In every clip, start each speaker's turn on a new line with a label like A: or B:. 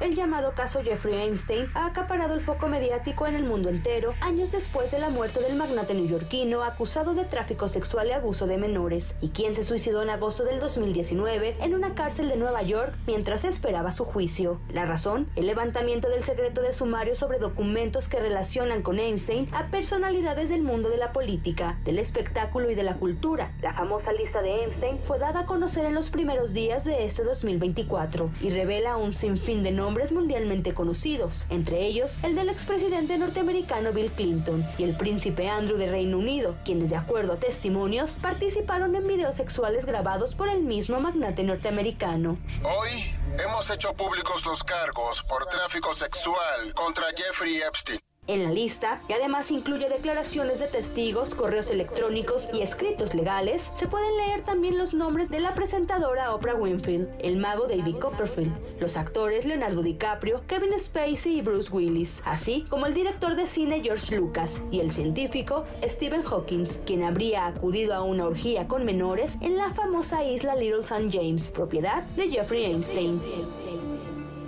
A: El llamado caso Jeffrey Einstein ha acaparado el foco mediático en el mundo entero años después de la muerte del magnate neoyorquino acusado de tráfico sexual y abuso de menores, y quien se suicidó en agosto del 2019 en una cárcel de Nueva York mientras esperaba su juicio. La razón, el levantamiento del secreto de sumario sobre documentos que relacionan con Einstein a personalidades del mundo de la política, del espectáculo y de la cultura. La famosa lista de Einstein fue dada a conocer en los primeros días de este 2024 y revela un sinfín de nombres mundialmente conocidos, entre ellos el del expresidente norteamericano Bill Clinton y el príncipe Andrew de Reino Unido, quienes de acuerdo a testimonios participaron en videos sexuales grabados por el mismo magnate norteamericano.
B: Hoy hemos hecho públicos los cargos por tráfico sexual contra Jeffrey Epstein.
A: En la lista, que además incluye declaraciones de testigos, correos electrónicos y escritos legales, se pueden leer también los nombres de la presentadora Oprah Winfield, el mago David Copperfield, los actores Leonardo DiCaprio, Kevin Spacey y Bruce Willis, así como el director de cine George Lucas y el científico Stephen Hawking, quien habría acudido a una orgía con menores en la famosa isla Little St. James, propiedad de Jeffrey Einstein.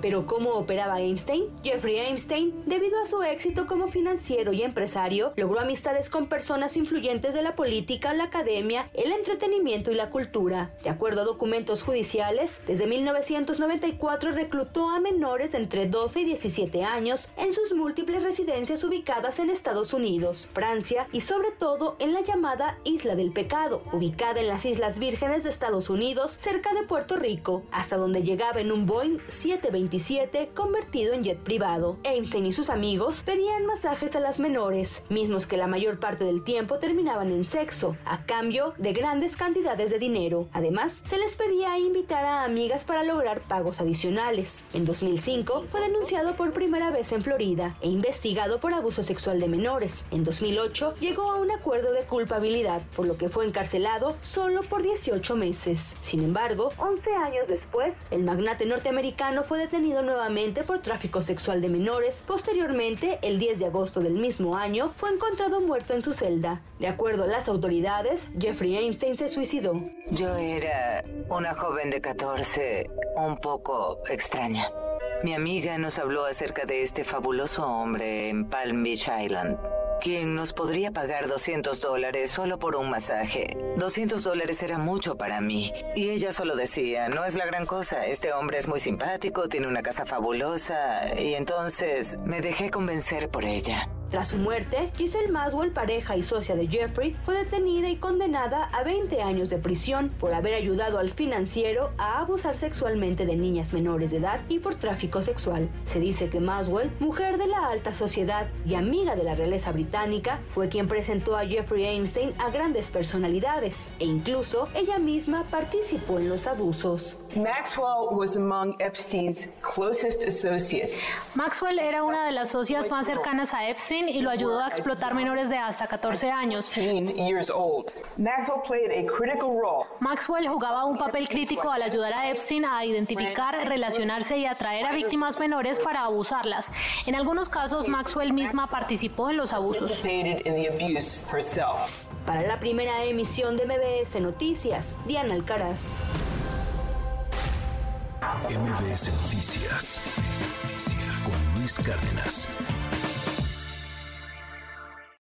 A: Pero ¿cómo operaba Einstein? Jeffrey Einstein, debido a su éxito como financiero y empresario, logró amistades con personas influyentes de la política, la academia, el entretenimiento y la cultura. De acuerdo a documentos judiciales, desde 1994 reclutó a menores entre 12 y 17 años en sus múltiples residencias ubicadas en Estados Unidos, Francia y sobre todo en la llamada Isla del Pecado, ubicada en las Islas Vírgenes de Estados Unidos, cerca de Puerto Rico, hasta donde llegaba en un Boeing 720 convertido en jet privado. Einstein y sus amigos pedían masajes a las menores, mismos que la mayor parte del tiempo terminaban en sexo, a cambio de grandes cantidades de dinero. Además, se les pedía invitar a amigas para lograr pagos adicionales. En 2005 fue denunciado por primera vez en Florida e investigado por abuso sexual de menores. En 2008 llegó a un acuerdo de culpabilidad, por lo que fue encarcelado solo por 18 meses. Sin embargo, 11 años después, el magnate norteamericano fue detenido nuevamente por tráfico sexual de menores. Posteriormente, el 10 de agosto del mismo año, fue encontrado muerto en su celda. De acuerdo a las autoridades, Jeffrey Einstein se suicidó.
C: Yo era una joven de 14, un poco extraña. Mi amiga nos habló acerca de este fabuloso hombre en Palm Beach Island quien nos podría pagar 200 dólares solo por un masaje. 200 dólares era mucho para mí. Y ella solo decía, no es la gran cosa, este hombre es muy simpático, tiene una casa fabulosa. Y entonces me dejé convencer por ella.
A: Tras su muerte, Giselle Maswell, pareja y socia de Jeffrey, fue detenida y condenada a 20 años de prisión por haber ayudado al financiero a abusar sexualmente de niñas menores de edad y por tráfico sexual. Se dice que Maswell, mujer de la alta sociedad y amiga de la realeza británica, fue quien presentó a Jeffrey Einstein a grandes personalidades e incluso ella misma participó en los abusos.
D: Maxwell was among Epstein's closest associates.
E: Maxwell era una de las socias más cercanas a Epstein y lo ayudó a explotar menores de hasta 14 años. Maxwell jugaba un papel crítico al ayudar a Epstein a identificar, relacionarse y atraer a víctimas menores para abusarlas. En algunos casos, Maxwell misma participó en los abusos.
A: Para la primera emisión de MBS Noticias, Diana Alcaraz.
F: MBS Noticias con Luis Cárdenas.